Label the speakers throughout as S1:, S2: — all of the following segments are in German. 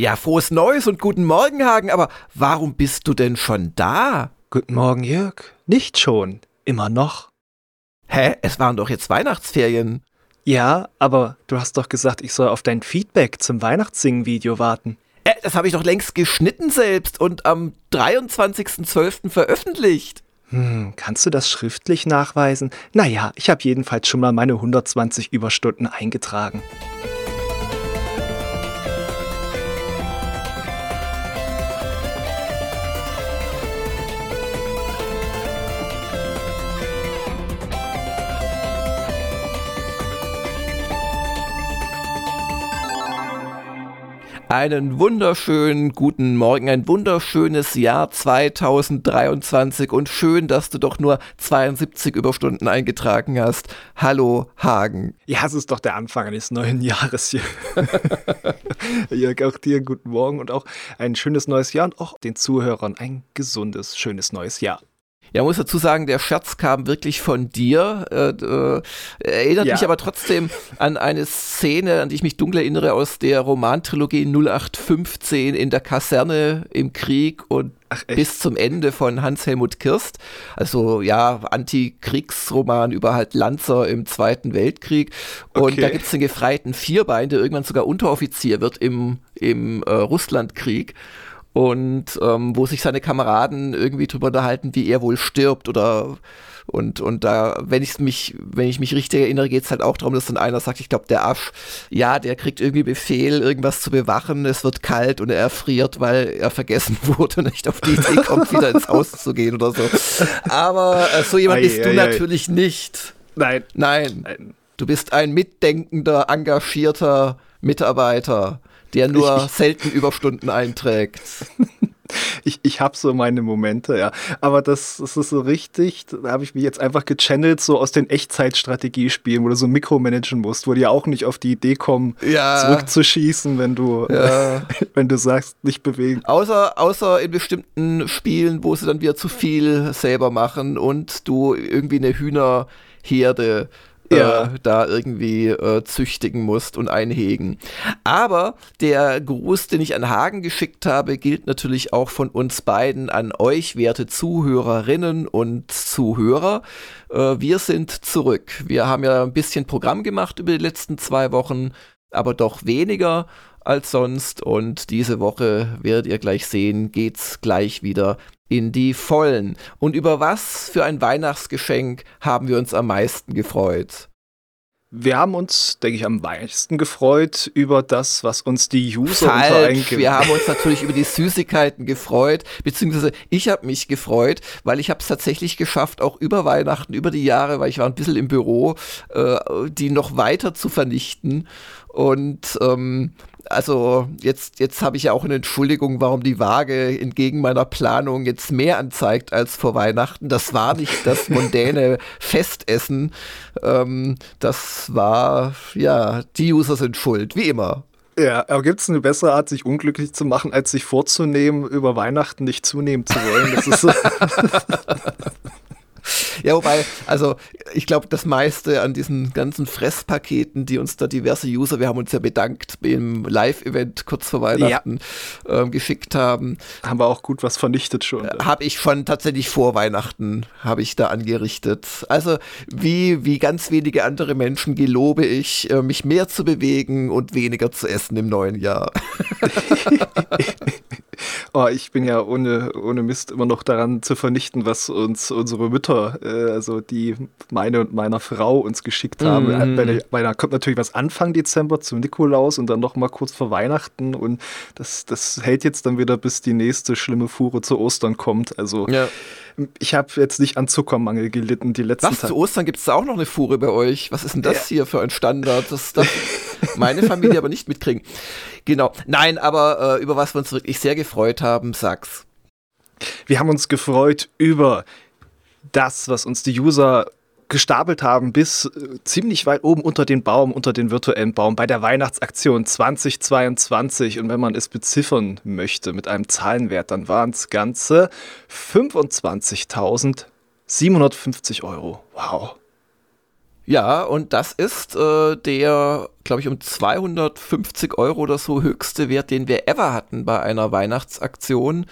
S1: Ja, frohes Neues und guten Morgen, Hagen, aber warum bist du denn schon da?
S2: Guten Morgen, Jörg. Nicht schon. Immer noch.
S1: Hä? Es waren doch jetzt Weihnachtsferien.
S2: Ja, aber du hast doch gesagt, ich soll auf dein Feedback zum Weihnachtssingen-Video warten.
S1: Äh, das habe ich doch längst geschnitten selbst und am 23.12. veröffentlicht.
S2: Hm, kannst du das schriftlich nachweisen? Naja, ich habe jedenfalls schon mal meine 120 Überstunden eingetragen.
S1: Einen wunderschönen guten Morgen, ein wunderschönes Jahr 2023 und schön, dass du doch nur 72 Überstunden eingetragen hast. Hallo Hagen.
S2: Ja, es ist doch der Anfang eines neuen Jahres hier. Jörg, auch dir guten Morgen und auch ein schönes neues Jahr und auch den Zuhörern ein gesundes, schönes neues Jahr.
S1: Ja, muss dazu sagen, der Scherz kam wirklich von dir. Äh, äh, erinnert ja. mich aber trotzdem an eine Szene, an die ich mich dunkel erinnere, aus der Romantrilogie 0815 in der Kaserne im Krieg und Ach, bis zum Ende von Hans-Helmut Kirst. Also ja, Antikriegsroman über halt Lanzer im Zweiten Weltkrieg. Und okay. da gibt es den gefreiten Vierbein, der irgendwann sogar Unteroffizier wird im, im äh, Russlandkrieg und ähm, wo sich seine Kameraden irgendwie drüber unterhalten, wie er wohl stirbt oder und, und da, wenn ich mich, wenn ich mich richtig erinnere, geht es halt auch darum, dass dann einer sagt, ich glaube, der Asch, ja, der kriegt irgendwie Befehl, irgendwas zu bewachen, es wird kalt und er erfriert, weil er vergessen wurde und nicht auf die Idee kommt, wieder ins Haus zu gehen oder so. Aber äh, so jemand ei, bist ei, du ei. natürlich nicht.
S2: Nein.
S1: Nein. Nein. Du bist ein mitdenkender, engagierter Mitarbeiter der nur ich, selten Überstunden einträgt.
S2: ich, ich habe so meine Momente, ja. Aber das, das ist so richtig, da habe ich mich jetzt einfach gechannelt, so aus den Echtzeitstrategiespielen, wo du so mikromanagen musst, wo die auch nicht auf die Idee kommen, ja. zurückzuschießen, wenn du, ja. wenn du sagst, nicht bewegen.
S1: Außer, außer in bestimmten Spielen, wo sie dann wieder zu viel selber machen und du irgendwie eine Hühnerherde ja. äh, da irgendwie äh, züchtigen musst und einhegen. Aber der Gruß, den ich an Hagen geschickt habe, gilt natürlich auch von uns beiden an euch, werte Zuhörerinnen und Zuhörer. Äh, wir sind zurück. Wir haben ja ein bisschen Programm gemacht über die letzten zwei Wochen, aber doch weniger als sonst. Und diese Woche werdet ihr gleich sehen, geht's gleich wieder in die Vollen. Und über was für ein Weihnachtsgeschenk haben wir uns am meisten gefreut?
S2: Wir haben uns, denke ich, am meisten gefreut über das, was uns die User
S1: Falsch. Wir haben uns natürlich über die Süßigkeiten gefreut, beziehungsweise ich habe mich gefreut, weil ich habe es tatsächlich geschafft, auch über Weihnachten, über die Jahre, weil ich war ein bisschen im Büro, äh, die noch weiter zu vernichten. Und ähm, also jetzt, jetzt habe ich ja auch eine Entschuldigung, warum die Waage entgegen meiner Planung jetzt mehr anzeigt als vor Weihnachten. Das war nicht das mondäne Festessen. Ähm, das war, ja, die User sind schuld, wie immer.
S2: Ja, aber gibt es eine bessere Art, sich unglücklich zu machen, als sich vorzunehmen, über Weihnachten nicht zunehmen zu wollen? Das ist so
S1: Ja, wobei, also ich glaube, das meiste an diesen ganzen Fresspaketen, die uns da diverse User, wir haben uns ja bedankt im Live-Event kurz vor Weihnachten ja. ähm, geschickt haben.
S2: Haben wir auch gut was vernichtet schon.
S1: Äh, habe ich schon tatsächlich vor Weihnachten, habe ich da angerichtet. Also wie, wie ganz wenige andere Menschen gelobe ich, äh, mich mehr zu bewegen und weniger zu essen im neuen Jahr.
S2: Oh, ich bin ja ohne, ohne Mist immer noch daran zu vernichten, was uns unsere Mütter, äh, also die meine und meiner Frau uns geschickt haben. Mhm. Bei, der, bei der kommt natürlich was Anfang Dezember zum Nikolaus und dann noch mal kurz vor Weihnachten und das, das hält jetzt dann wieder, bis die nächste schlimme Fuhre zu Ostern kommt. Also ja. ich habe jetzt nicht an Zuckermangel gelitten die letzten
S1: Was, Tage. zu Ostern gibt es da auch noch eine Fuhre bei euch? Was ist denn das ja. hier für ein Standard? Das darf meine Familie aber nicht mitkriegen. Genau. Nein, aber äh, über was wir uns wirklich sehr gefreut haben, sag's.
S2: Wir haben uns gefreut über das, was uns die User gestapelt haben bis äh, ziemlich weit oben unter den Baum, unter den virtuellen Baum bei der Weihnachtsaktion 2022. Und wenn man es beziffern möchte mit einem Zahlenwert, dann waren es ganze 25.750 Euro. Wow.
S1: Ja, und das ist äh, der, glaube ich, um 250 Euro oder so höchste Wert, den wir ever hatten bei einer Weihnachtsaktion.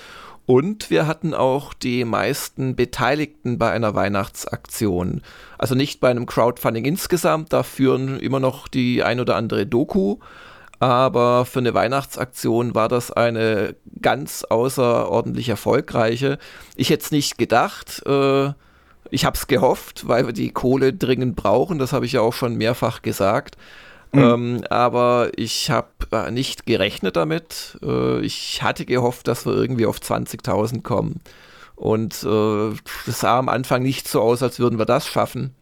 S1: Und wir hatten auch die meisten Beteiligten bei einer Weihnachtsaktion. Also nicht bei einem Crowdfunding insgesamt, da führen immer noch die ein oder andere Doku. Aber für eine Weihnachtsaktion war das eine ganz außerordentlich erfolgreiche. Ich hätte es nicht gedacht. Äh, ich habe es gehofft, weil wir die Kohle dringend brauchen. Das habe ich ja auch schon mehrfach gesagt. Mhm. Ähm, aber ich habe äh, nicht gerechnet damit. Äh, ich hatte gehofft, dass wir irgendwie auf 20.000 kommen. Und äh, das sah am Anfang nicht so aus, als würden wir das schaffen.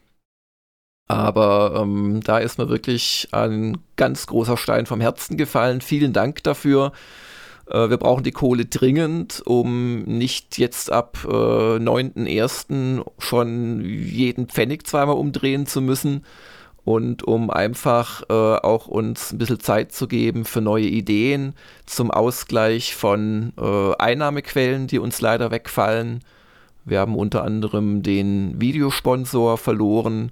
S1: Aber ähm, da ist mir wirklich ein ganz großer Stein vom Herzen gefallen. Vielen Dank dafür. Äh, wir brauchen die Kohle dringend, um nicht jetzt ab äh, 9.1. schon jeden Pfennig zweimal umdrehen zu müssen und um einfach äh, auch uns ein bisschen Zeit zu geben für neue Ideen zum Ausgleich von äh, Einnahmequellen, die uns leider wegfallen. Wir haben unter anderem den Videosponsor verloren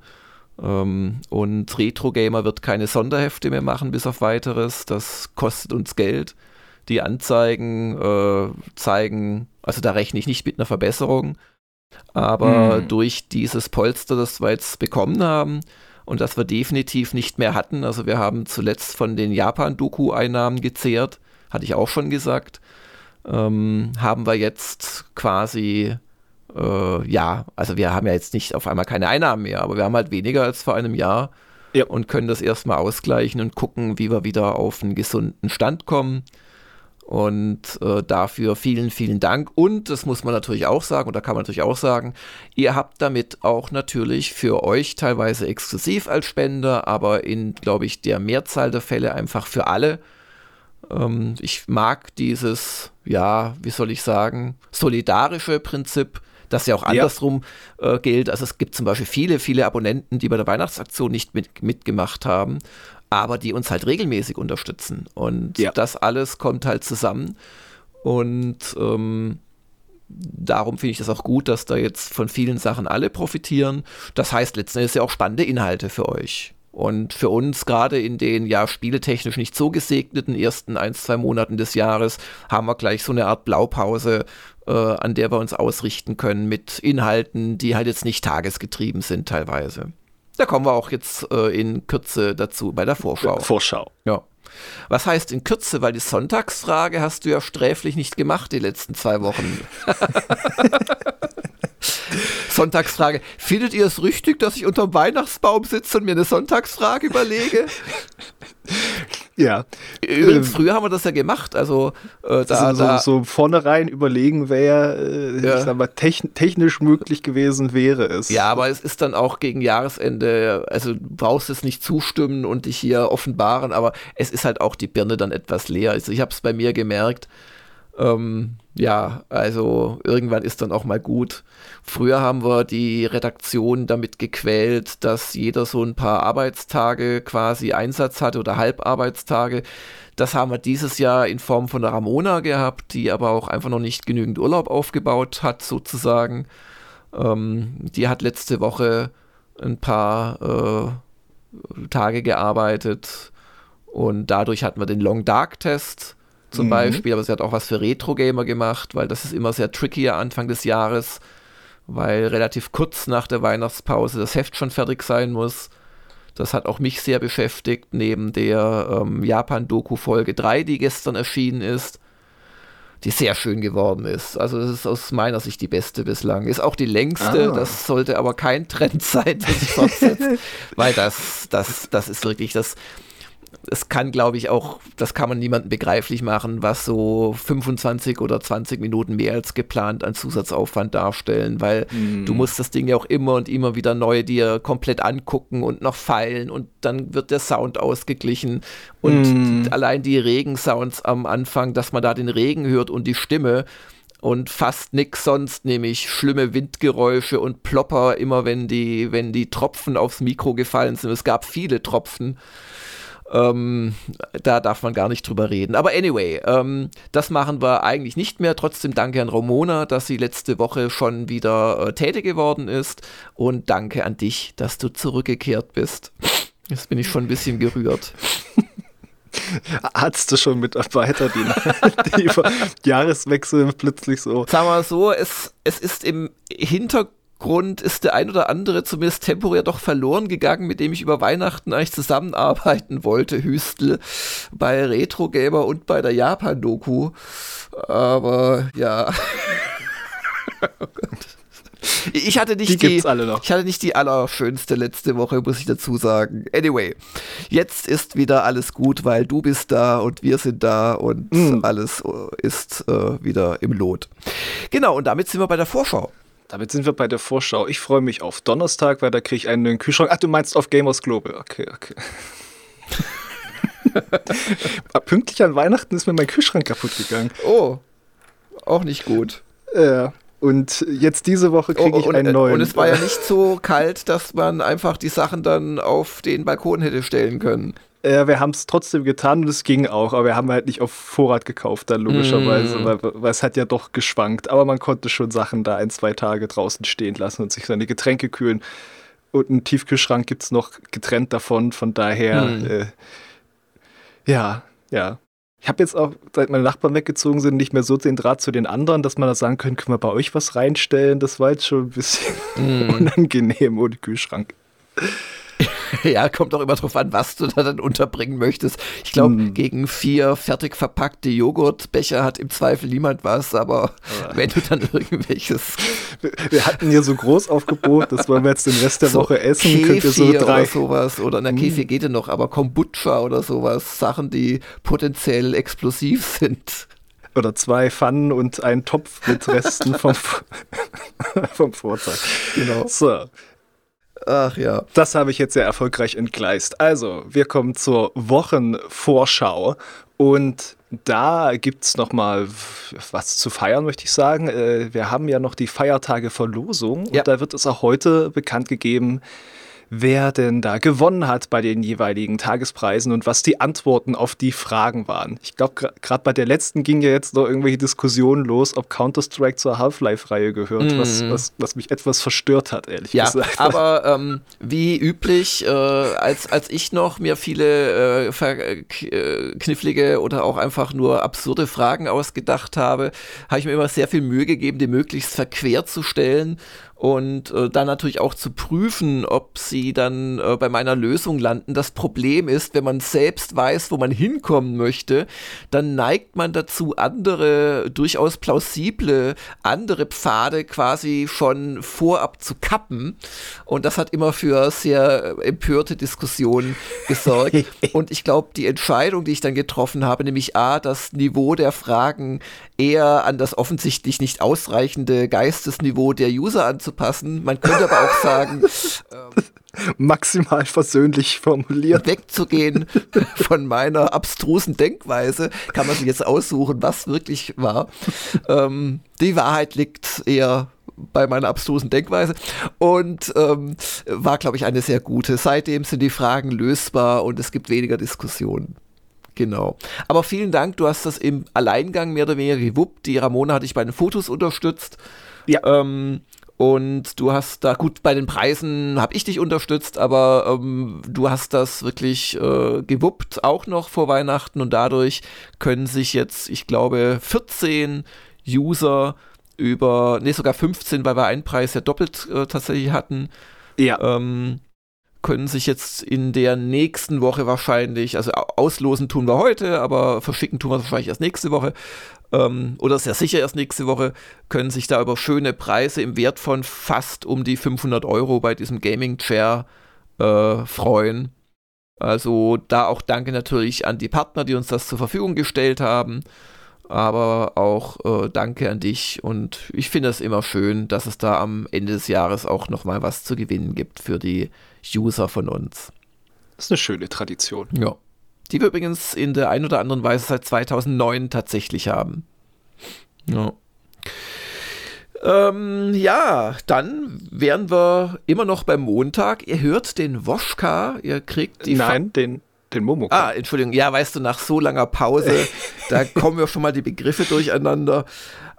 S1: ähm, und Retro Gamer wird keine Sonderhefte mehr machen bis auf weiteres. Das kostet uns Geld. Die Anzeigen äh, zeigen, also da rechne ich nicht mit einer Verbesserung, aber hm. durch dieses Polster, das wir jetzt bekommen haben, und das wir definitiv nicht mehr hatten. Also wir haben zuletzt von den Japan-Doku-Einnahmen gezehrt, hatte ich auch schon gesagt. Ähm, haben wir jetzt quasi, äh, ja, also wir haben ja jetzt nicht auf einmal keine Einnahmen mehr, aber wir haben halt weniger als vor einem Jahr ja. und können das erstmal ausgleichen und gucken, wie wir wieder auf einen gesunden Stand kommen. Und äh, dafür vielen, vielen Dank. Und das muss man natürlich auch sagen, oder kann man natürlich auch sagen, ihr habt damit auch natürlich für euch teilweise exklusiv als Spender, aber in, glaube ich, der Mehrzahl der Fälle einfach für alle. Ähm, ich mag dieses, ja, wie soll ich sagen, solidarische Prinzip, das ja auch andersrum ja. Äh, gilt. Also es gibt zum Beispiel viele, viele Abonnenten, die bei der Weihnachtsaktion nicht mit, mitgemacht haben aber die uns halt regelmäßig unterstützen. Und ja. das alles kommt halt zusammen. Und ähm, darum finde ich das auch gut, dass da jetzt von vielen Sachen alle profitieren. Das heißt letzten Endes ja auch spannende Inhalte für euch. Und für uns, gerade in den ja spieletechnisch nicht so gesegneten ersten ein, zwei Monaten des Jahres, haben wir gleich so eine Art Blaupause, äh, an der wir uns ausrichten können mit Inhalten, die halt jetzt nicht tagesgetrieben sind teilweise. Da kommen wir auch jetzt äh, in Kürze dazu bei der Vorschau.
S2: Vorschau.
S1: Ja. Was heißt in Kürze, weil die Sonntagsfrage hast du ja sträflich nicht gemacht die letzten zwei Wochen. Sonntagsfrage. Findet ihr es richtig, dass ich unter dem Weihnachtsbaum sitze und mir eine Sonntagsfrage überlege?
S2: Ja.
S1: Übrigens, ähm, früher haben wir das ja gemacht. Also
S2: äh, da, so, da, so vornherein überlegen, wer äh, ja. ich sag mal, technisch möglich gewesen wäre es.
S1: Ja, aber es ist dann auch gegen Jahresende, also du brauchst es nicht zustimmen und dich hier offenbaren, aber es ist halt auch die Birne dann etwas leer. Also ich habe es bei mir gemerkt. Ähm, ja, also irgendwann ist dann auch mal gut. Früher haben wir die Redaktion damit gequält, dass jeder so ein paar Arbeitstage quasi Einsatz hatte oder Halbarbeitstage. Das haben wir dieses Jahr in Form von der Ramona gehabt, die aber auch einfach noch nicht genügend Urlaub aufgebaut hat, sozusagen. Ähm, die hat letzte Woche ein paar äh, Tage gearbeitet und dadurch hatten wir den Long Dark Test zum mhm. Beispiel, aber sie hat auch was für Retro-Gamer gemacht, weil das ist immer sehr tricky Anfang des Jahres, weil relativ kurz nach der Weihnachtspause das Heft schon fertig sein muss. Das hat auch mich sehr beschäftigt, neben der ähm, Japan-Doku Folge 3, die gestern erschienen ist, die sehr schön geworden ist. Also das ist aus meiner Sicht die beste bislang. Ist auch die längste, ah. das sollte aber kein Trend sein, ich fortsetze, weil das, das, das ist wirklich das es kann, glaube ich, auch, das kann man niemandem begreiflich machen, was so 25 oder 20 Minuten mehr als geplant an Zusatzaufwand darstellen, weil mm. du musst das Ding ja auch immer und immer wieder neu dir komplett angucken und noch feilen und dann wird der Sound ausgeglichen und mm. allein die Regensounds am Anfang, dass man da den Regen hört und die Stimme, und fast nichts sonst, nämlich schlimme Windgeräusche und Plopper, immer wenn die, wenn die Tropfen aufs Mikro gefallen sind. Es gab viele Tropfen. Ähm, da darf man gar nicht drüber reden. Aber anyway, ähm, das machen wir eigentlich nicht mehr. Trotzdem danke an Ramona, dass sie letzte Woche schon wieder äh, tätig geworden ist. Und danke an dich, dass du zurückgekehrt bist. Jetzt bin ich schon ein bisschen gerührt.
S2: Du schon Mitarbeiter, die, die über Jahreswechsel plötzlich so.
S1: Wir mal so, es, es ist im Hintergrund ist der ein oder andere zumindest temporär doch verloren gegangen, mit dem ich über Weihnachten eigentlich zusammenarbeiten wollte, Hüstel, bei Retro Gamer und bei der Japan-Doku. Aber ja. oh. Ich hatte nicht die, die alle noch. ich hatte nicht die allerschönste letzte Woche, muss ich dazu sagen. Anyway, jetzt ist wieder alles gut, weil du bist da und wir sind da und mm. alles ist äh, wieder im Lot. Genau, und damit sind wir bei der Vorschau.
S2: Damit sind wir bei der Vorschau. Ich freue mich auf Donnerstag, weil da kriege ich einen neuen Kühlschrank. Ach, du meinst auf Gamers Global. Okay, okay. Pünktlich an Weihnachten ist mir mein Kühlschrank kaputt gegangen.
S1: Oh, auch nicht gut.
S2: Ja. Und jetzt diese Woche kriege ich oh, und, einen neuen.
S1: Und es war ja nicht so kalt, dass man einfach die Sachen dann auf den Balkon hätte stellen können.
S2: Ja, wir haben es trotzdem getan und es ging auch, aber wir haben halt nicht auf Vorrat gekauft, dann logischerweise, mm. weil, weil, es hat ja doch geschwankt. Aber man konnte schon Sachen da ein, zwei Tage draußen stehen lassen und sich seine Getränke kühlen. Und einen Tiefkühlschrank gibt es noch getrennt davon, von daher, mm. äh, ja, ja. Ich habe jetzt auch, seit meine Nachbarn weggezogen sind, nicht mehr so den Draht zu den anderen, dass man da sagen könnte, können wir bei euch was reinstellen? Das war jetzt schon ein bisschen mm. unangenehm ohne Kühlschrank.
S1: ja, kommt auch immer drauf an, was du da dann unterbringen möchtest. Ich glaube, mm. gegen vier fertig verpackte Joghurtbecher hat im Zweifel niemand was, aber ja. wenn du dann irgendwelches.
S2: Wir hatten hier so Großaufgebot, das wollen wir jetzt den Rest der so Woche essen.
S1: Kefir Könnt ihr so drei. Oder sowas. Oder na, mm. Kefir geht ja noch, aber Kombucha oder sowas. Sachen, die potenziell explosiv sind
S2: oder zwei Pfannen und einen Topf mit Resten vom, vom Vortag. Genau. So,
S1: Ach ja.
S2: Das habe ich jetzt sehr erfolgreich entgleist. Also, wir kommen zur Wochenvorschau und da gibt es nochmal was zu feiern, möchte ich sagen. Äh, wir haben ja noch die Feiertage Verlosung ja. und da wird es auch heute bekannt gegeben, wer denn da gewonnen hat bei den jeweiligen Tagespreisen und was die Antworten auf die Fragen waren. Ich glaube, gerade bei der letzten ging ja jetzt noch irgendwelche Diskussionen los, ob Counter-Strike zur Half-Life-Reihe gehört, mm. was, was, was, mich etwas verstört hat, ehrlich
S1: ja,
S2: gesagt.
S1: Aber ähm, wie üblich, äh, als, als ich noch mir viele äh, äh, knifflige oder auch einfach nur absurde Fragen ausgedacht habe, habe ich mir immer sehr viel Mühe gegeben, die möglichst verquer zu stellen und äh, dann natürlich auch zu prüfen, ob sie dann äh, bei meiner Lösung landen. Das Problem ist, wenn man selbst weiß, wo man hinkommen möchte, dann neigt man dazu, andere durchaus plausible, andere Pfade quasi schon vorab zu kappen. Und das hat immer für sehr empörte Diskussionen gesorgt. Und ich glaube, die Entscheidung, die ich dann getroffen habe, nämlich A, das Niveau der Fragen eher an das offensichtlich nicht ausreichende Geistesniveau der User anzupassen, anzupassen. Man könnte aber auch sagen, ähm,
S2: maximal versöhnlich formuliert.
S1: Wegzugehen von meiner abstrusen Denkweise, kann man sich jetzt aussuchen, was wirklich war. Ähm, die Wahrheit liegt eher bei meiner abstrusen Denkweise und ähm, war, glaube ich, eine sehr gute. Seitdem sind die Fragen lösbar und es gibt weniger Diskussionen. Genau. Aber vielen Dank, du hast das im Alleingang mehr oder weniger gewuppt. Die Ramona hat dich bei den Fotos unterstützt. Ja. Ähm, und du hast da, gut, bei den Preisen habe ich dich unterstützt, aber ähm, du hast das wirklich äh, gewuppt, auch noch vor Weihnachten. Und dadurch können sich jetzt, ich glaube, 14 User über, nee, sogar 15, weil wir einen Preis ja doppelt äh, tatsächlich hatten. Ja. Ähm, können sich jetzt in der nächsten Woche wahrscheinlich, also auslosen tun wir heute, aber verschicken tun wir es wahrscheinlich erst nächste Woche, ähm, oder sehr sicher erst nächste Woche, können sich da über schöne Preise im Wert von fast um die 500 Euro bei diesem Gaming Chair äh, freuen. Also da auch danke natürlich an die Partner, die uns das zur Verfügung gestellt haben. Aber auch äh, danke an dich und ich finde es immer schön, dass es da am Ende des Jahres auch nochmal was zu gewinnen gibt für die User von uns.
S2: Das ist eine schöne Tradition.
S1: Ja die wir übrigens in der ein oder anderen Weise seit 2009 tatsächlich haben. Ja. Ähm, ja, dann wären wir immer noch beim Montag. Ihr hört den Woschka, ihr kriegt die.
S2: Nein, Fa den, den Momo.
S1: Ah, Entschuldigung, ja, weißt du, nach so langer Pause, da kommen ja schon mal die Begriffe durcheinander.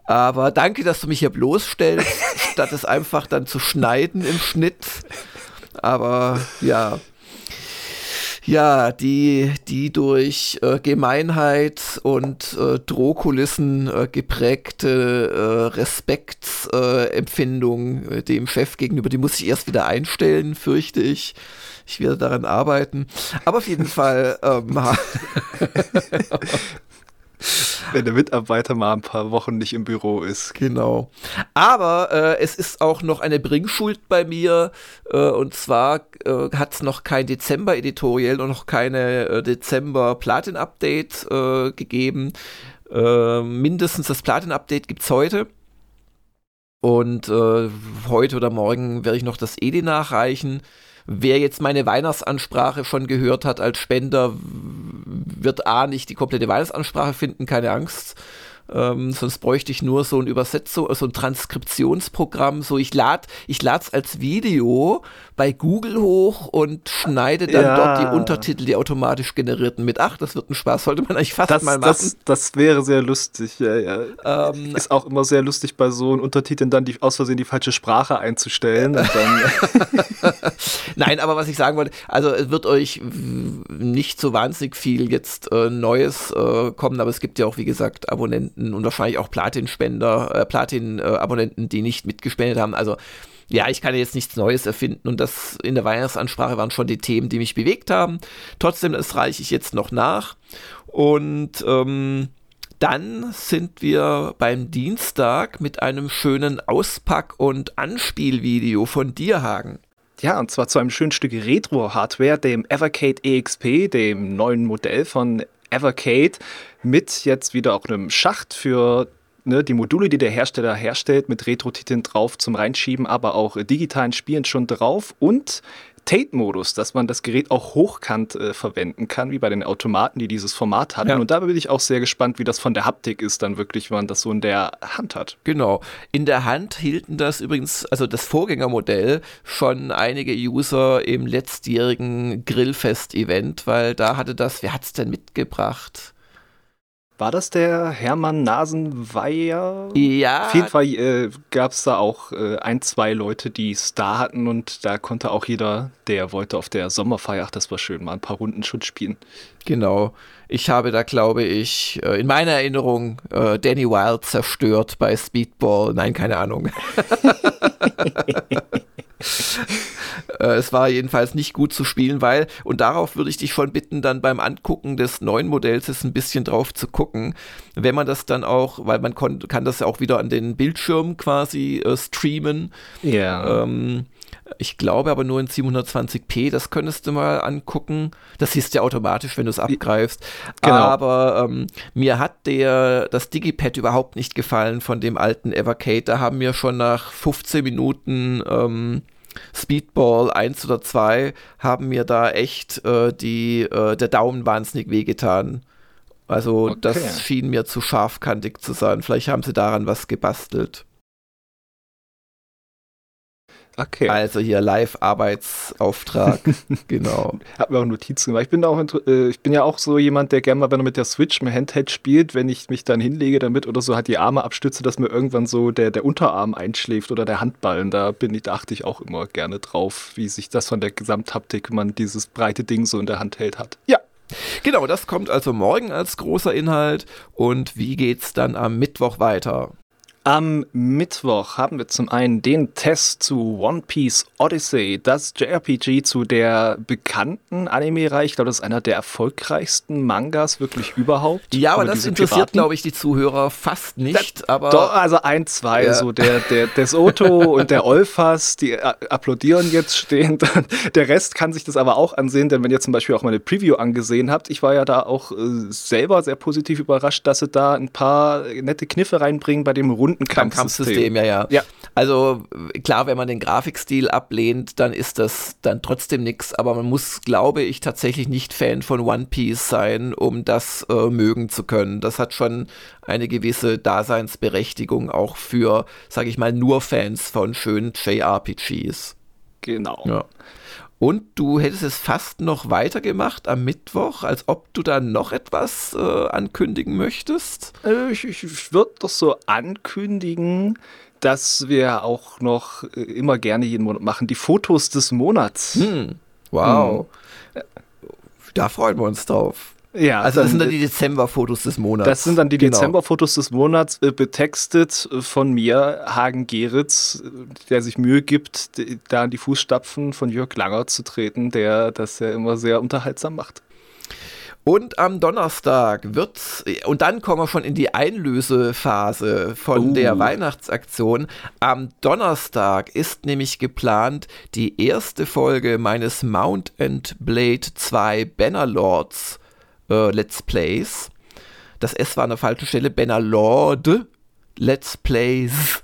S1: Aber danke, dass du mich hier bloßstellst, statt es einfach dann zu schneiden im Schnitt. Aber ja. Ja, die, die durch äh, Gemeinheit und äh, Drohkulissen äh, geprägte äh, Respektsempfindung äh, dem Chef gegenüber, die muss ich erst wieder einstellen, fürchte ich. Ich werde daran arbeiten. Aber auf jeden Fall. Ähm,
S2: Wenn der Mitarbeiter mal ein paar Wochen nicht im Büro ist.
S1: Genau. Aber äh, es ist auch noch eine Bringschuld bei mir. Äh, und zwar äh, hat es noch kein Dezember-Editorial und noch keine äh, Dezember-Platin-Update äh, gegeben. Äh, mindestens das Platin-Update gibt es heute. Und heute oder morgen werde ich noch das Edi nachreichen. Wer jetzt meine Weihnachtsansprache schon gehört hat als Spender, wird A nicht die komplette Weihnachtsansprache finden, keine Angst. Ähm, sonst bräuchte ich nur so ein Übersetzung, so ein Transkriptionsprogramm. So, ich lade ich es als Video bei Google hoch und schneide dann ja. dort die Untertitel, die automatisch generierten mit. Ach, das wird ein Spaß, sollte man eigentlich fast
S2: das,
S1: mal machen.
S2: Das, das wäre sehr lustig, ja, ja. Ähm, Ist auch immer sehr lustig bei so Untertiteln dann die, aus Versehen die falsche Sprache einzustellen.
S1: Nein, aber was ich sagen wollte, also es wird euch nicht so wahnsinnig viel jetzt äh, Neues äh, kommen, aber es gibt ja auch, wie gesagt, Abonnenten Abonnenten und wahrscheinlich auch Platin-Spender, äh, Platin-Abonnenten, die nicht mitgespendet haben. Also ja, ich kann jetzt nichts Neues erfinden und das in der Weihnachtsansprache waren schon die Themen, die mich bewegt haben. Trotzdem, das reiche ich jetzt noch nach. Und ähm, dann sind wir beim Dienstag mit einem schönen Auspack- und Anspielvideo von dir, Hagen.
S2: Ja, und zwar zu einem schönen Stück Retro-Hardware, dem Evercade EXP, dem neuen Modell von Evercade mit jetzt wieder auch einem Schacht für ne, die Module, die der Hersteller herstellt, mit Retro-Titeln drauf zum Reinschieben, aber auch digitalen Spielen schon drauf und Tate-Modus, dass man das Gerät auch hochkant äh, verwenden kann, wie bei den Automaten, die dieses Format hatten. Ja. Und da bin ich auch sehr gespannt, wie das von der Haptik ist, dann wirklich, wenn man das so in der Hand hat.
S1: Genau. In der Hand hielten das übrigens, also das Vorgängermodell, schon einige User im letztjährigen Grillfest-Event, weil da hatte das, wer hat es denn mitgebracht?
S2: War das der Hermann Nasenweier?
S1: Ja.
S2: Auf jeden Fall äh, gab es da auch äh, ein, zwei Leute, die da hatten und da konnte auch jeder, der wollte, auf der Sommerfeier, ach, das war schön, mal ein paar Runden schon spielen.
S1: Genau. Ich habe da, glaube ich, äh, in meiner Erinnerung äh, Danny Wild zerstört bei Speedball. Nein, keine Ahnung. Äh, es war jedenfalls nicht gut zu spielen, weil, und darauf würde ich dich schon bitten, dann beim Angucken des neuen Modells ist ein bisschen drauf zu gucken, wenn man das dann auch, weil man kann das ja auch wieder an den Bildschirm quasi äh, streamen.
S2: Ja.
S1: Ähm, ich glaube aber nur in 720p, das könntest du mal angucken. Das siehst du ja automatisch, wenn du es abgreifst. Genau. Aber ähm, mir hat der, das Digipad überhaupt nicht gefallen von dem alten Evercade. Da haben mir schon nach 15 Minuten ähm, Speedball 1 oder 2 haben mir da echt äh, die, äh, der Daumen wahnsinnig wehgetan. Also okay. das schien mir zu scharfkantig zu sein. Vielleicht haben sie daran was gebastelt. Okay. Also hier Live-Arbeitsauftrag, genau.
S2: Hab mir auch Notizen gemacht. Ich bin, auch, äh, ich bin ja auch so jemand, der gerne mal, wenn er mit der Switch im Handheld spielt, wenn ich mich dann hinlege damit oder so, hat die Arme abstütze, dass mir irgendwann so der, der Unterarm einschläft oder der Handballen. Da bin ich, da achte ich auch immer gerne drauf, wie sich das von der Gesamthaptik, wenn man dieses breite Ding so in der Hand hält, hat.
S1: Ja, Genau, das kommt also morgen als großer Inhalt. Und wie geht's dann am Mittwoch weiter?
S2: Am Mittwoch haben wir zum einen den Test zu One Piece Odyssey, das JRPG zu der bekannten Anime-Reihe. Ich glaube, das ist einer der erfolgreichsten Mangas wirklich überhaupt.
S1: Ja, aber das interessiert, glaube ich, die Zuhörer fast nicht. Das, aber
S2: doch, also ein, zwei, ja. so der, der, der Soto und der Olfas, die applaudieren jetzt stehend. Der Rest kann sich das aber auch ansehen, denn wenn ihr zum Beispiel auch meine Preview angesehen habt, ich war ja da auch äh, selber sehr positiv überrascht, dass sie da ein paar nette Kniffe reinbringen bei dem runden Rundenkampfsystem. Kampfsystem,
S1: ja, ja, ja. Also klar, wenn man den Grafikstil ablehnt, dann ist das dann trotzdem nichts. Aber man muss, glaube ich, tatsächlich nicht Fan von One Piece sein, um das äh, mögen zu können. Das hat schon eine gewisse Daseinsberechtigung auch für, sage ich mal, nur Fans von schönen JRPGs.
S2: Genau.
S1: Ja. Und du hättest es fast noch weitergemacht am Mittwoch, als ob du da noch etwas äh, ankündigen möchtest.
S2: Äh, ich, ich würde doch so ankündigen, dass wir auch noch äh, immer gerne jeden Monat machen, die Fotos des Monats.
S1: Hm. Wow. Hm. Da freuen wir uns drauf.
S2: Ja,
S1: also das sind dann die Dezember-Fotos des Monats.
S2: Das sind dann die genau. Dezember-Fotos des Monats, äh, betextet von mir, Hagen Geritz, der sich Mühe gibt, da in die Fußstapfen von Jörg Langer zu treten, der das ja immer sehr unterhaltsam macht.
S1: Und am Donnerstag wird, und dann kommen wir schon in die Einlösephase von uh. der Weihnachtsaktion. Am Donnerstag ist nämlich geplant die erste Folge meines Mount and Blade 2 Bannerlords äh, Let's Plays. Das S war an der falschen Stelle. Bannerlord Let's Plays.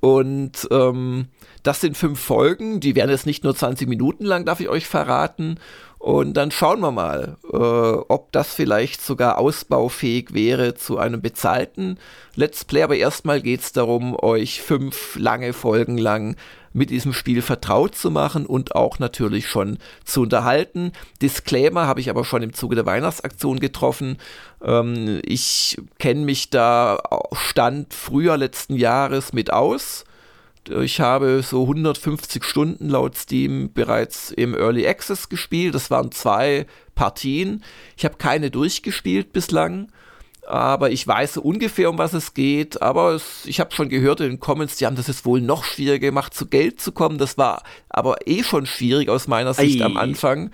S1: Und ähm, das sind fünf Folgen, die werden jetzt nicht nur 20 Minuten lang, darf ich euch verraten. Und dann schauen wir mal, äh, ob das vielleicht sogar ausbaufähig wäre zu einem bezahlten Let's Play. Aber erstmal geht es darum, euch fünf lange Folgen lang mit diesem Spiel vertraut zu machen und auch natürlich schon zu unterhalten. Disclaimer habe ich aber schon im Zuge der Weihnachtsaktion getroffen. Ähm, ich kenne mich da Stand Frühjahr letzten Jahres mit aus. Ich habe so 150 Stunden laut Steam bereits im Early Access gespielt. Das waren zwei Partien. Ich habe keine durchgespielt bislang, aber ich weiß so ungefähr, um was es geht. Aber es, ich habe schon gehört in den Comments, die haben das jetzt wohl noch schwieriger gemacht, zu Geld zu kommen. Das war aber eh schon schwierig aus meiner Sicht Ei. am Anfang.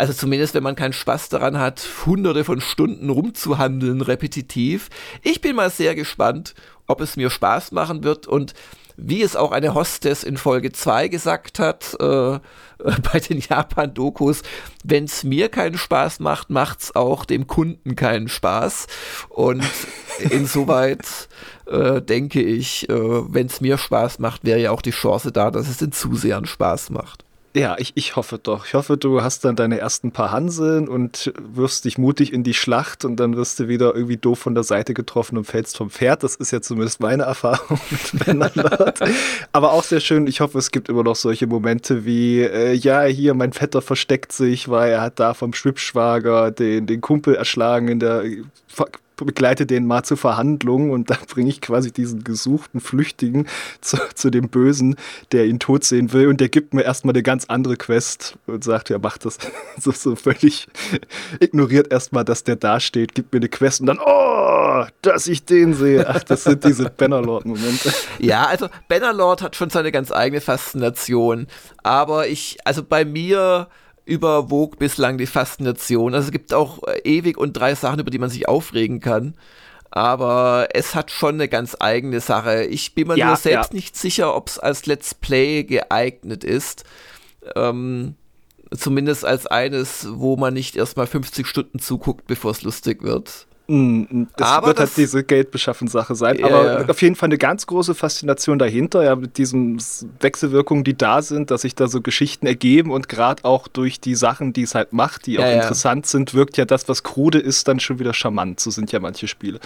S1: Also zumindest, wenn man keinen Spaß daran hat, hunderte von Stunden rumzuhandeln, repetitiv. Ich bin mal sehr gespannt, ob es mir Spaß machen wird und wie es auch eine Hostess in Folge 2 gesagt hat, äh, bei den Japan-Dokus, wenn es mir keinen Spaß macht, macht es auch dem Kunden keinen Spaß. Und insoweit äh, denke ich, äh, wenn es mir Spaß macht, wäre ja auch die Chance da, dass es den Zusehern Spaß macht.
S2: Ja, ich, ich hoffe doch. Ich hoffe, du hast dann deine ersten paar Hanseln und wirfst dich mutig in die Schlacht und dann wirst du wieder irgendwie doof von der Seite getroffen und fällst vom Pferd. Das ist ja zumindest meine Erfahrung mit Bannerlord. Aber auch sehr schön. Ich hoffe, es gibt immer noch solche Momente wie, äh, ja, hier, mein Vetter versteckt sich, weil er hat da vom Schwippschwager den, den Kumpel erschlagen in der begleite den mal zur Verhandlung und dann bringe ich quasi diesen gesuchten Flüchtigen zu, zu, dem Bösen, der ihn tot sehen will und der gibt mir erstmal eine ganz andere Quest und sagt, ja, macht das so, so völlig ignoriert erstmal, dass der da steht, gibt mir eine Quest und dann, oh, dass ich den sehe. Ach, das sind diese Bannerlord-Momente.
S1: Ja, also Bannerlord hat schon seine ganz eigene Faszination, aber ich, also bei mir überwog bislang die Faszination. Also es gibt auch äh, ewig und drei Sachen, über die man sich aufregen kann. Aber es hat schon eine ganz eigene Sache. Ich bin mir ja, nur selbst ja. nicht sicher, ob es als Let's Play geeignet ist. Ähm, zumindest als eines, wo man nicht erstmal 50 Stunden zuguckt, bevor es lustig wird.
S2: Das aber wird halt das, diese Geldbeschaffen-Sache sein. Yeah. Aber auf jeden Fall eine ganz große Faszination dahinter, ja, mit diesen Wechselwirkungen, die da sind, dass sich da so Geschichten ergeben und gerade auch durch die Sachen, die es halt macht, die auch ja, interessant ja. sind, wirkt ja das, was krude ist, dann schon wieder charmant. So sind ja manche Spiele.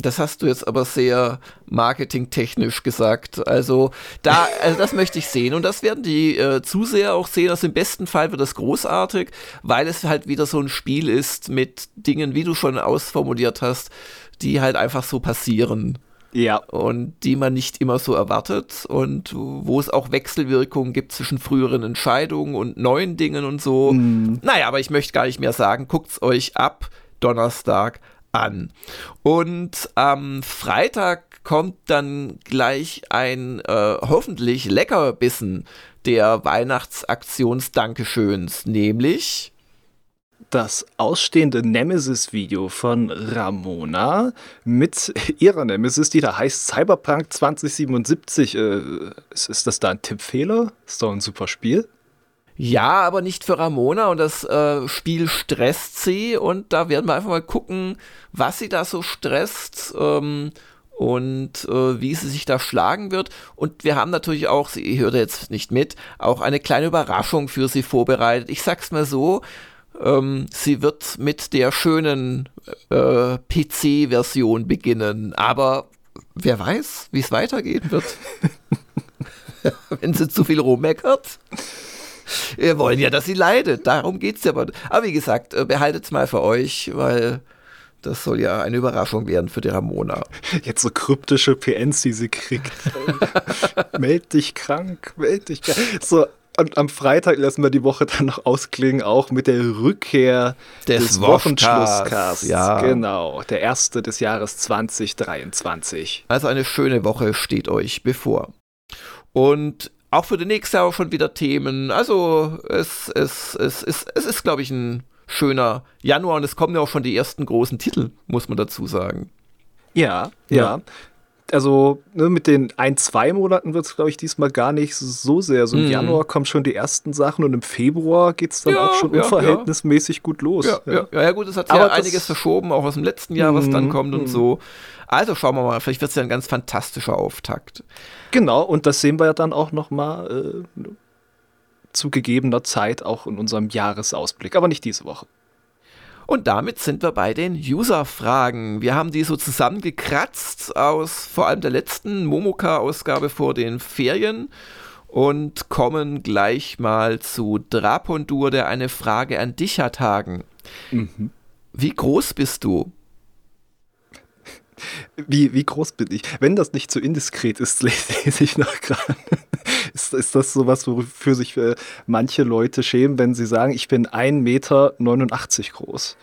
S1: Das hast du jetzt aber sehr marketingtechnisch gesagt. Also da, also das möchte ich sehen und das werden die äh, Zuseher auch sehen. Also im besten Fall wird das großartig, weil es halt wieder so ein Spiel ist mit Dingen, wie du schon ausformuliert hast, die halt einfach so passieren.
S2: Ja.
S1: Und die man nicht immer so erwartet und wo es auch Wechselwirkungen gibt zwischen früheren Entscheidungen und neuen Dingen und so. Mm. Naja, aber ich möchte gar nicht mehr sagen. Guckt's euch ab. Donnerstag an. Und am Freitag kommt dann gleich ein äh, hoffentlich Leckerbissen der Weihnachtsaktions-Dankeschöns, nämlich
S2: das ausstehende Nemesis-Video von Ramona mit ihrer Nemesis, die da heißt Cyberpunk 2077. Äh, ist, ist das da ein Tippfehler? Ist doch ein super Spiel.
S1: Ja, aber nicht für Ramona und das äh, Spiel stresst sie und da werden wir einfach mal gucken, was sie da so stresst ähm, und äh, wie sie sich da schlagen wird. Und wir haben natürlich auch, sie hört jetzt nicht mit, auch eine kleine Überraschung für sie vorbereitet. Ich sag's mal so, ähm, sie wird mit der schönen äh, PC-Version beginnen, aber wer weiß, wie es weitergehen wird. Wenn sie zu viel rummeckert. Wir wollen ja, dass sie leidet. Darum geht es ja. Aber, aber wie gesagt, äh, behaltet es mal für euch, weil das soll ja eine Überraschung werden für die Ramona.
S2: Jetzt so kryptische PNs, die sie kriegt. meld dich krank, meld dich krank. So, und am Freitag lassen wir die Woche dann noch ausklingen, auch mit der Rückkehr des, des Wochenschlusscasts. Ja. Genau, der erste des Jahres 2023.
S1: Also eine schöne Woche steht euch bevor. Und auch für den nächsten Jahr schon wieder Themen. Also es, es, es, es, es ist, glaube ich, ein schöner Januar und es kommen ja auch schon die ersten großen Titel, muss man dazu sagen.
S2: Ja, ja. ja also ne, mit den ein, zwei Monaten wird es, glaube ich, diesmal gar nicht so sehr. So im mm. Januar kommen schon die ersten Sachen und im Februar geht es dann ja, auch schon ja, unverhältnismäßig gut los.
S1: Ja, ja. ja, gut, es hat ja einiges verschoben, auch aus dem letzten Jahr, was dann mhm, kommt mm. und mhm. so. Also schauen wir mal, vielleicht wird es ja ein ganz fantastischer Auftakt.
S2: Genau, und das sehen wir ja dann auch noch mal äh, zu gegebener Zeit auch in unserem Jahresausblick, aber nicht diese Woche.
S1: Und damit sind wir bei den User-Fragen. Wir haben die so zusammengekratzt aus vor allem der letzten Momoka-Ausgabe vor den Ferien und kommen gleich mal zu Drapondur, der eine Frage an dich hat, Hagen. Mhm. Wie groß bist du?
S2: Wie, wie groß bin ich? Wenn das nicht zu so indiskret ist, lese ich noch gerade. Ist, ist das sowas, wofür sich äh, manche Leute schämen, wenn sie sagen, ich bin 1,89 Meter groß?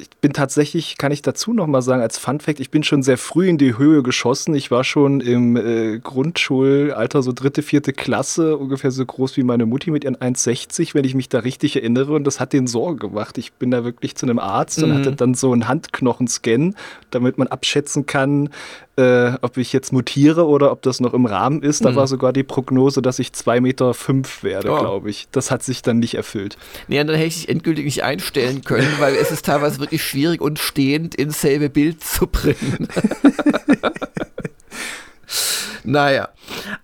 S2: Ich bin tatsächlich, kann ich dazu noch mal sagen, als Fun Fact, ich bin schon sehr früh in die Höhe geschossen. Ich war schon im äh, Grundschulalter, so dritte, vierte Klasse, ungefähr so groß wie meine Mutti mit ihren 1,60, wenn ich mich da richtig erinnere. Und das hat den Sorge gemacht. Ich bin da wirklich zu einem Arzt mhm. und hatte dann so einen Handknochenscan, damit man abschätzen kann, äh, ob ich jetzt mutiere oder ob das noch im Rahmen ist. Da mhm. war sogar die Prognose, dass ich 2,5 Meter fünf werde, oh. glaube ich. Das hat sich dann nicht erfüllt.
S1: Nee, dann hätte ich dich endgültig nicht einstellen können, weil es ist teilweise wirklich schwierig, uns stehend ins selbe Bild zu bringen. Naja.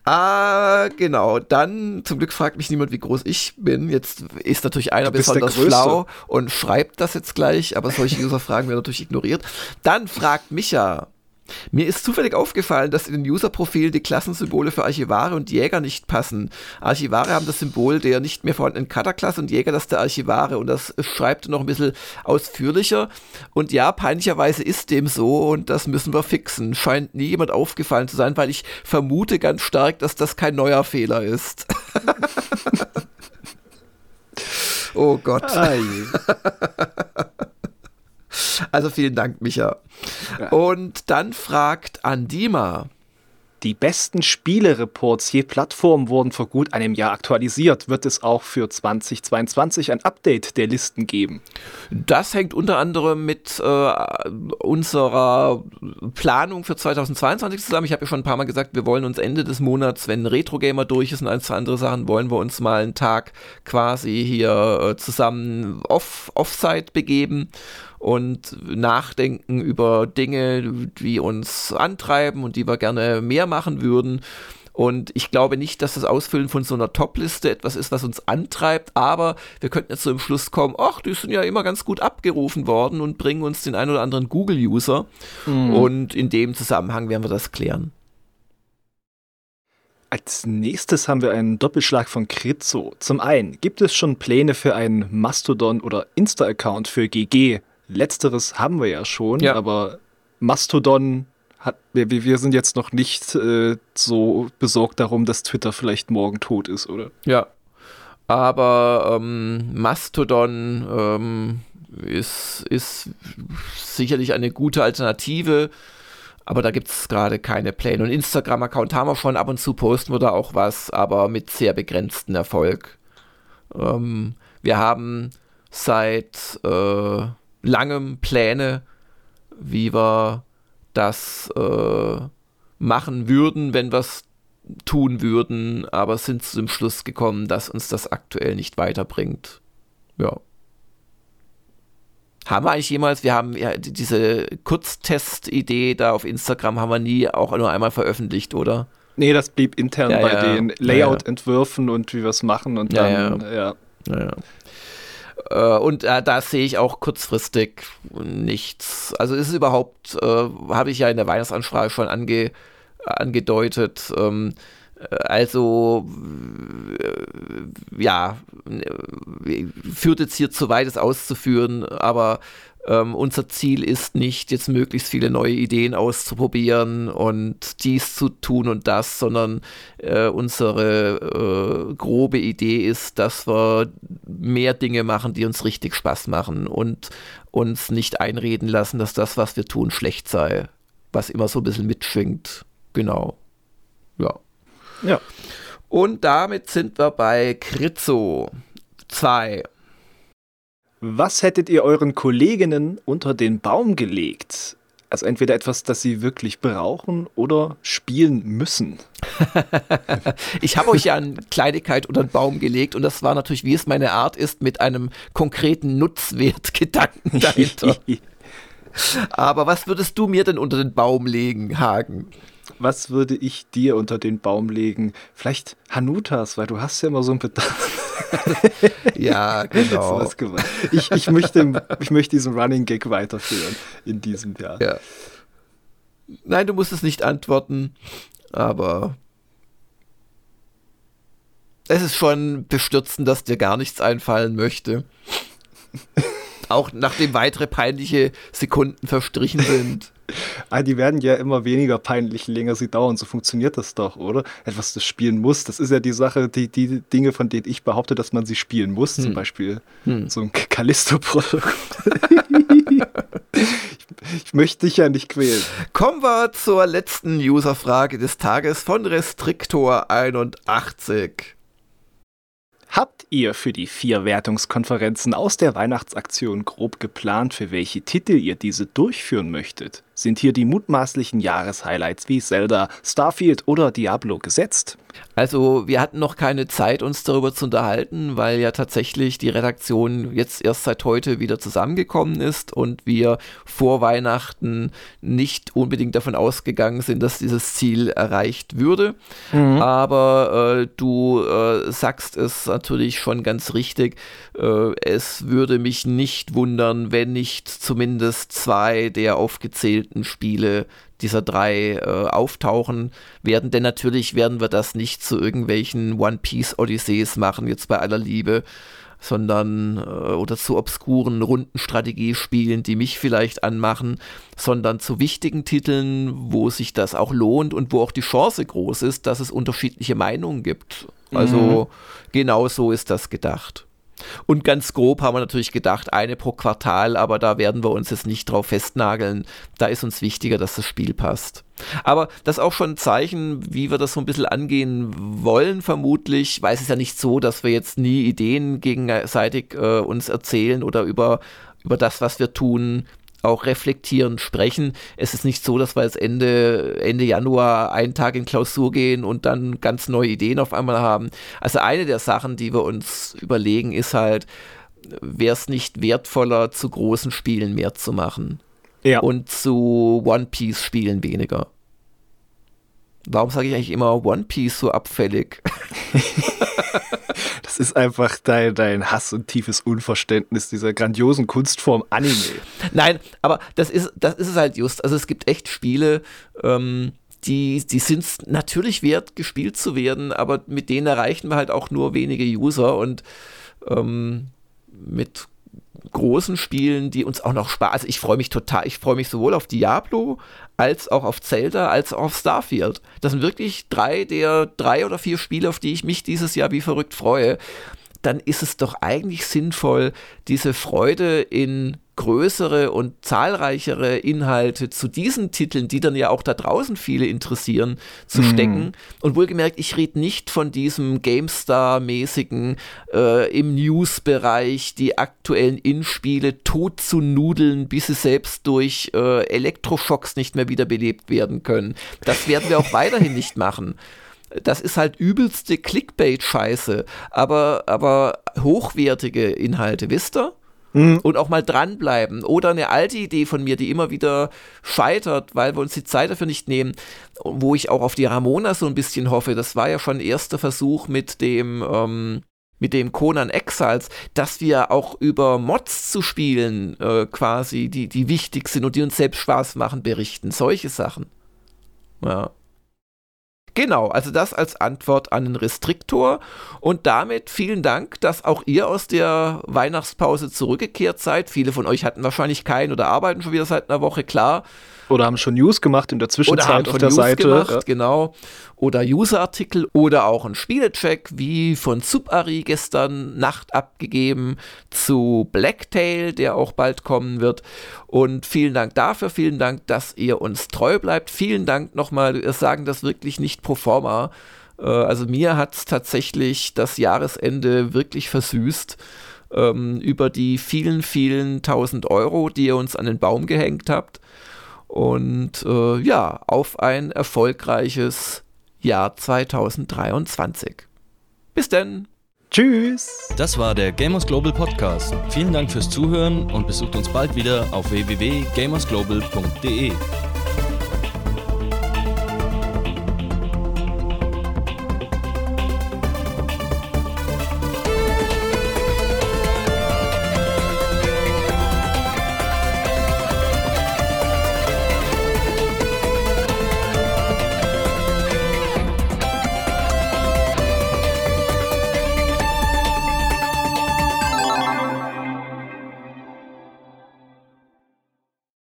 S1: Ah, genau. Dann, zum Glück fragt mich niemand, wie groß ich bin. Jetzt ist natürlich einer besonders schlau und schreibt das jetzt gleich, aber solche User-Fragen werden natürlich ignoriert. Dann fragt Micha, mir ist zufällig aufgefallen, dass in den User-Profilen die Klassensymbole für Archivare und Jäger nicht passen. Archivare haben das Symbol der nicht mehr vorhandenen Cutter-Klasse und Jäger das der Archivare und das schreibt noch ein bisschen ausführlicher. Und ja, peinlicherweise ist dem so und das müssen wir fixen. Scheint nie jemand aufgefallen zu sein, weil ich vermute ganz stark, dass das kein neuer Fehler ist. oh Gott. Also vielen Dank, Micha. Ja. Und dann fragt Andima.
S2: Die besten Spielereports je Plattform wurden vor gut einem Jahr aktualisiert. Wird es auch für 2022 ein Update der Listen geben?
S1: Das hängt unter anderem mit äh, unserer Planung für 2022 zusammen. Ich habe ja schon ein paar Mal gesagt, wir wollen uns Ende des Monats, wenn Retro Gamer durch ist und ein, zwei andere Sachen, wollen wir uns mal einen Tag quasi hier äh, zusammen off, offsite begeben und nachdenken über Dinge, die uns antreiben und die wir gerne mehr machen würden. Und ich glaube nicht, dass das Ausfüllen von so einer Top-Liste etwas ist, was uns antreibt, aber wir könnten jetzt so im Schluss kommen, ach, die sind ja immer ganz gut abgerufen worden und bringen uns den ein oder anderen Google-User. Mhm. Und in dem Zusammenhang werden wir das klären.
S2: Als nächstes haben wir einen Doppelschlag von Kritzo. Zum einen, gibt es schon Pläne für einen Mastodon- oder Insta-Account für GG? Letzteres haben wir ja schon, ja. aber Mastodon hat, wir, wir sind jetzt noch nicht äh, so besorgt darum, dass Twitter vielleicht morgen tot ist, oder?
S1: Ja. Aber ähm, Mastodon ähm, ist, ist sicherlich eine gute Alternative, aber da gibt es gerade keine Pläne. Und Instagram-Account haben wir schon, ab und zu posten wir da auch was, aber mit sehr begrenztem Erfolg. Ähm, wir haben seit äh, langem Pläne, wie wir das äh, machen würden, wenn wir es tun würden, aber sind zu dem Schluss gekommen, dass uns das aktuell nicht weiterbringt. Ja. Haben wir eigentlich jemals, wir haben ja diese Kurztest-Idee da auf Instagram haben wir nie auch nur einmal veröffentlicht, oder?
S2: Nee, das blieb intern ja, bei ja. den Layout-Entwürfen und wie wir es machen und dann, ja. ja.
S1: Äh, und äh, da sehe ich auch kurzfristig nichts. Also ist es überhaupt, äh, habe ich ja in der Weihnachtsansprache schon ange, angedeutet, ähm, Also, ja, führt jetzt hier zu weit, es auszuführen, aber ähm, unser Ziel ist nicht, jetzt möglichst viele neue Ideen auszuprobieren und dies zu tun und das, sondern äh, unsere äh, grobe Idee ist, dass wir mehr Dinge machen, die uns richtig Spaß machen und uns nicht einreden lassen, dass das, was wir tun, schlecht sei, was immer so ein bisschen mitschwingt. Genau. Ja.
S2: Ja.
S1: Und damit sind wir bei Kritzo 2.
S2: Was hättet ihr euren Kolleginnen unter den Baum gelegt? Also entweder etwas, das sie wirklich brauchen oder spielen müssen.
S1: ich habe euch ja eine Kleinigkeit unter den Baum gelegt und das war natürlich, wie es meine Art ist, mit einem konkreten Nutzwertgedanken dahinter. Aber was würdest du mir denn unter den Baum legen, Hagen?
S2: Was würde ich dir unter den Baum legen? Vielleicht Hanutas, weil du hast ja immer so einen Bedarf.
S1: ja, genau.
S2: ich, ich, möchte, ich möchte diesen Running Gag weiterführen in diesem Jahr.
S1: Ja. Nein, du musst es nicht antworten, aber es ist schon bestürzend, dass dir gar nichts einfallen möchte. Auch nachdem weitere peinliche Sekunden verstrichen sind.
S2: Ah, die werden ja immer weniger peinlich, länger sie dauern. So funktioniert das doch, oder? Etwas, das spielen muss. Das ist ja die Sache, die, die Dinge, von denen ich behaupte, dass man sie spielen muss. Hm. Zum Beispiel hm. so ein Callisto-Produkt. ich, ich möchte dich ja nicht quälen.
S1: Kommen wir zur letzten Userfrage des Tages von Restrictor 81.
S2: Habt ihr für die vier Wertungskonferenzen aus der Weihnachtsaktion grob geplant, für welche Titel ihr diese durchführen möchtet? Sind hier die mutmaßlichen Jahreshighlights wie Zelda, Starfield oder Diablo gesetzt?
S1: Also wir hatten noch keine Zeit, uns darüber zu unterhalten, weil ja tatsächlich die Redaktion jetzt erst seit heute wieder zusammengekommen ist und wir vor Weihnachten nicht unbedingt davon ausgegangen sind, dass dieses Ziel erreicht würde. Mhm. Aber äh, du äh, sagst es natürlich schon ganz richtig. Äh, es würde mich nicht wundern, wenn nicht zumindest zwei der aufgezählten Spiele dieser drei äh, auftauchen werden. Denn natürlich werden wir das nicht zu irgendwelchen One Piece Odysseys machen, jetzt bei aller Liebe, sondern äh, oder zu obskuren Rundenstrategiespielen, die mich vielleicht anmachen, sondern zu wichtigen Titeln, wo sich das auch lohnt und wo auch die Chance groß ist, dass es unterschiedliche Meinungen gibt. Also mhm. genau so ist das gedacht. Und ganz grob haben wir natürlich gedacht, eine pro Quartal, aber da werden wir uns jetzt nicht drauf festnageln. Da ist uns wichtiger, dass das Spiel passt. Aber das ist auch schon ein Zeichen, wie wir das so ein bisschen angehen wollen, vermutlich, weil es ist ja nicht so, dass wir jetzt nie Ideen gegenseitig äh, uns erzählen oder über, über das, was wir tun, auch reflektieren, sprechen. Es ist nicht so, dass wir jetzt Ende, Ende Januar einen Tag in Klausur gehen und dann ganz neue Ideen auf einmal haben. Also eine der Sachen, die wir uns überlegen, ist halt, wäre es nicht wertvoller, zu großen Spielen mehr zu machen? Ja. Und zu One Piece Spielen weniger. Warum sage ich eigentlich immer One Piece so abfällig?
S2: das ist einfach dein, dein Hass und tiefes Unverständnis dieser grandiosen Kunstform Anime.
S1: Nein, aber das ist, das ist es halt just. Also es gibt echt Spiele, ähm, die, die sind es natürlich wert, gespielt zu werden, aber mit denen erreichen wir halt auch nur wenige User und ähm, mit großen Spielen, die uns auch noch Spaß. Also ich freue mich total. Ich freue mich sowohl auf Diablo als auch auf Zelda als auch auf Starfield. Das sind wirklich drei der drei oder vier Spiele, auf die ich mich dieses Jahr wie verrückt freue. Dann ist es doch eigentlich sinnvoll, diese Freude in größere und zahlreichere Inhalte zu diesen Titeln, die dann ja auch da draußen viele interessieren, zu mhm. stecken. Und wohlgemerkt, ich rede nicht von diesem GameStar-mäßigen äh, im News-Bereich die aktuellen In-Spiele tot zu nudeln, bis sie selbst durch äh, Elektroschocks nicht mehr wiederbelebt werden können. Das werden wir auch weiterhin nicht machen das ist halt übelste Clickbait-Scheiße, aber, aber hochwertige Inhalte, wisst ihr? Mhm. Und auch mal dranbleiben. Oder eine alte Idee von mir, die immer wieder scheitert, weil wir uns die Zeit dafür nicht nehmen, wo ich auch auf die Ramona so ein bisschen hoffe. Das war ja schon erster Versuch mit dem, ähm, mit dem Conan Exiles, dass wir auch über Mods zu spielen, äh, quasi, die, die wichtig sind und die uns selbst Spaß machen, berichten. Solche Sachen. Ja. Genau, also das als Antwort an den Restriktor. Und damit vielen Dank, dass auch ihr aus der Weihnachtspause zurückgekehrt seid. Viele von euch hatten wahrscheinlich keinen oder arbeiten schon wieder seit einer Woche, klar.
S2: Oder haben schon News gemacht in der Zwischenzeit auf der
S1: News
S2: Seite.
S1: Gemacht, ja. Genau. Oder User-Artikel oder auch ein Spielecheck, wie von Subari gestern Nacht abgegeben zu Blacktail, der auch bald kommen wird. Und vielen Dank dafür, vielen Dank, dass ihr uns treu bleibt. Vielen Dank nochmal, wir sagen das wirklich nicht pro forma. Äh, also mir hat es tatsächlich das Jahresende wirklich versüßt ähm, über die vielen, vielen tausend Euro, die ihr uns an den Baum gehängt habt. Und äh, ja, auf ein erfolgreiches Jahr 2023. Bis denn.
S2: Tschüss.
S3: Das war der Gamers Global Podcast. Vielen Dank fürs Zuhören und besucht uns bald wieder auf www.gamersglobal.de.